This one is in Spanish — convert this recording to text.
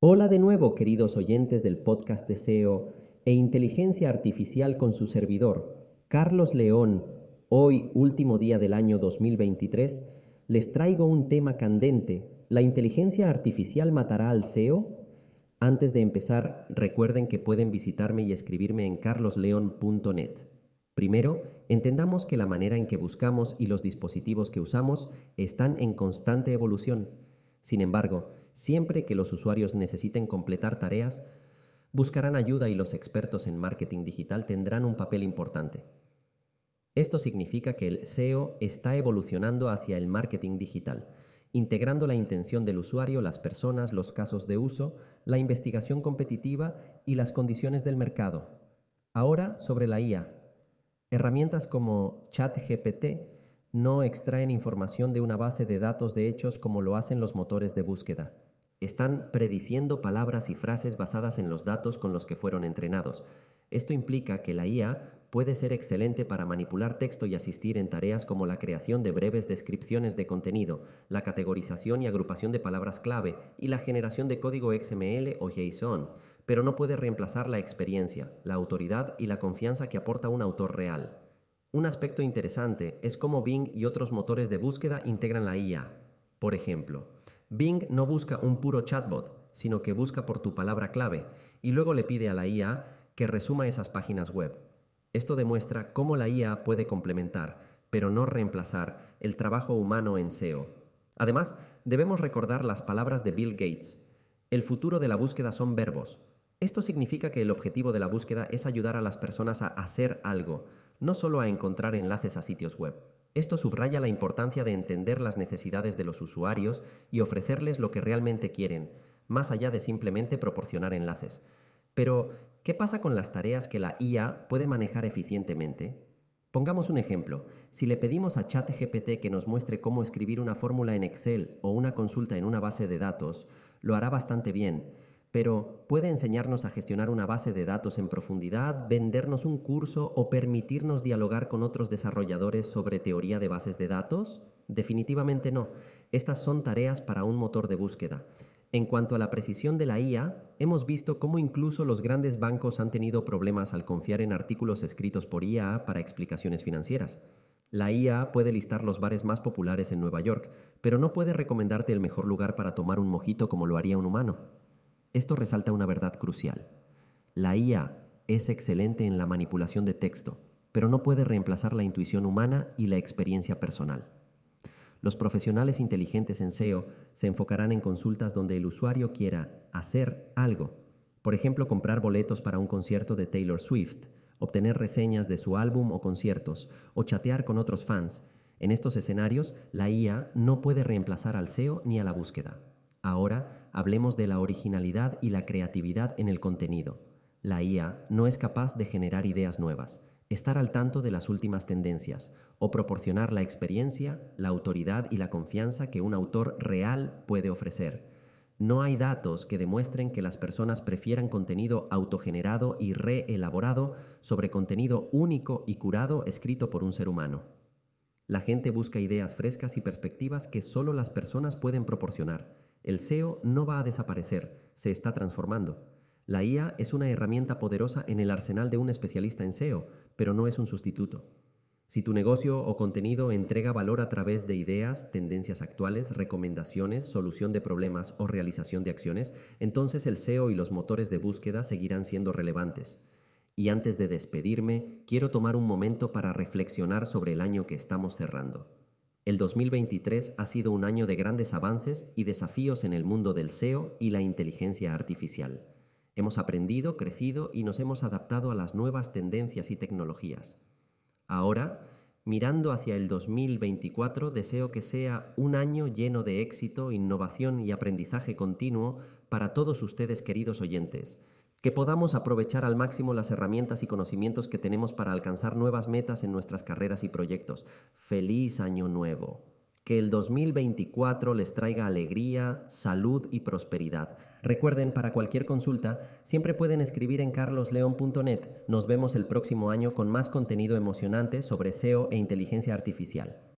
Hola de nuevo, queridos oyentes del podcast de SEO e Inteligencia Artificial con su servidor, Carlos León. Hoy, último día del año 2023, les traigo un tema candente. ¿La inteligencia artificial matará al SEO? Antes de empezar, recuerden que pueden visitarme y escribirme en carlosleón.net. Primero, entendamos que la manera en que buscamos y los dispositivos que usamos están en constante evolución. Sin embargo, siempre que los usuarios necesiten completar tareas, buscarán ayuda y los expertos en marketing digital tendrán un papel importante. Esto significa que el SEO está evolucionando hacia el marketing digital, integrando la intención del usuario, las personas, los casos de uso, la investigación competitiva y las condiciones del mercado. Ahora sobre la IA. Herramientas como ChatGPT no extraen información de una base de datos de hechos como lo hacen los motores de búsqueda. Están prediciendo palabras y frases basadas en los datos con los que fueron entrenados. Esto implica que la IA puede ser excelente para manipular texto y asistir en tareas como la creación de breves descripciones de contenido, la categorización y agrupación de palabras clave y la generación de código XML o JSON, pero no puede reemplazar la experiencia, la autoridad y la confianza que aporta un autor real. Un aspecto interesante es cómo Bing y otros motores de búsqueda integran la IA. Por ejemplo, Bing no busca un puro chatbot, sino que busca por tu palabra clave y luego le pide a la IA que resuma esas páginas web. Esto demuestra cómo la IA puede complementar, pero no reemplazar, el trabajo humano en SEO. Además, debemos recordar las palabras de Bill Gates. El futuro de la búsqueda son verbos. Esto significa que el objetivo de la búsqueda es ayudar a las personas a hacer algo, no solo a encontrar enlaces a sitios web. Esto subraya la importancia de entender las necesidades de los usuarios y ofrecerles lo que realmente quieren, más allá de simplemente proporcionar enlaces. Pero, ¿qué pasa con las tareas que la IA puede manejar eficientemente? Pongamos un ejemplo. Si le pedimos a ChatGPT que nos muestre cómo escribir una fórmula en Excel o una consulta en una base de datos, lo hará bastante bien pero puede enseñarnos a gestionar una base de datos en profundidad, vendernos un curso o permitirnos dialogar con otros desarrolladores sobre teoría de bases de datos? Definitivamente no. Estas son tareas para un motor de búsqueda. En cuanto a la precisión de la IA, hemos visto cómo incluso los grandes bancos han tenido problemas al confiar en artículos escritos por IA para explicaciones financieras. La IA puede listar los bares más populares en Nueva York, pero no puede recomendarte el mejor lugar para tomar un mojito como lo haría un humano. Esto resalta una verdad crucial. La IA es excelente en la manipulación de texto, pero no puede reemplazar la intuición humana y la experiencia personal. Los profesionales inteligentes en SEO se enfocarán en consultas donde el usuario quiera hacer algo, por ejemplo, comprar boletos para un concierto de Taylor Swift, obtener reseñas de su álbum o conciertos, o chatear con otros fans. En estos escenarios, la IA no puede reemplazar al SEO ni a la búsqueda. Ahora hablemos de la originalidad y la creatividad en el contenido. La IA no es capaz de generar ideas nuevas, estar al tanto de las últimas tendencias o proporcionar la experiencia, la autoridad y la confianza que un autor real puede ofrecer. No hay datos que demuestren que las personas prefieran contenido autogenerado y reelaborado sobre contenido único y curado escrito por un ser humano. La gente busca ideas frescas y perspectivas que solo las personas pueden proporcionar el SEO no va a desaparecer, se está transformando. La IA es una herramienta poderosa en el arsenal de un especialista en SEO, pero no es un sustituto. Si tu negocio o contenido entrega valor a través de ideas, tendencias actuales, recomendaciones, solución de problemas o realización de acciones, entonces el SEO y los motores de búsqueda seguirán siendo relevantes. Y antes de despedirme, quiero tomar un momento para reflexionar sobre el año que estamos cerrando. El 2023 ha sido un año de grandes avances y desafíos en el mundo del SEO y la inteligencia artificial. Hemos aprendido, crecido y nos hemos adaptado a las nuevas tendencias y tecnologías. Ahora, mirando hacia el 2024, deseo que sea un año lleno de éxito, innovación y aprendizaje continuo para todos ustedes queridos oyentes que podamos aprovechar al máximo las herramientas y conocimientos que tenemos para alcanzar nuevas metas en nuestras carreras y proyectos. Feliz año nuevo. Que el 2024 les traiga alegría, salud y prosperidad. Recuerden, para cualquier consulta, siempre pueden escribir en carlosleon.net. Nos vemos el próximo año con más contenido emocionante sobre SEO e inteligencia artificial.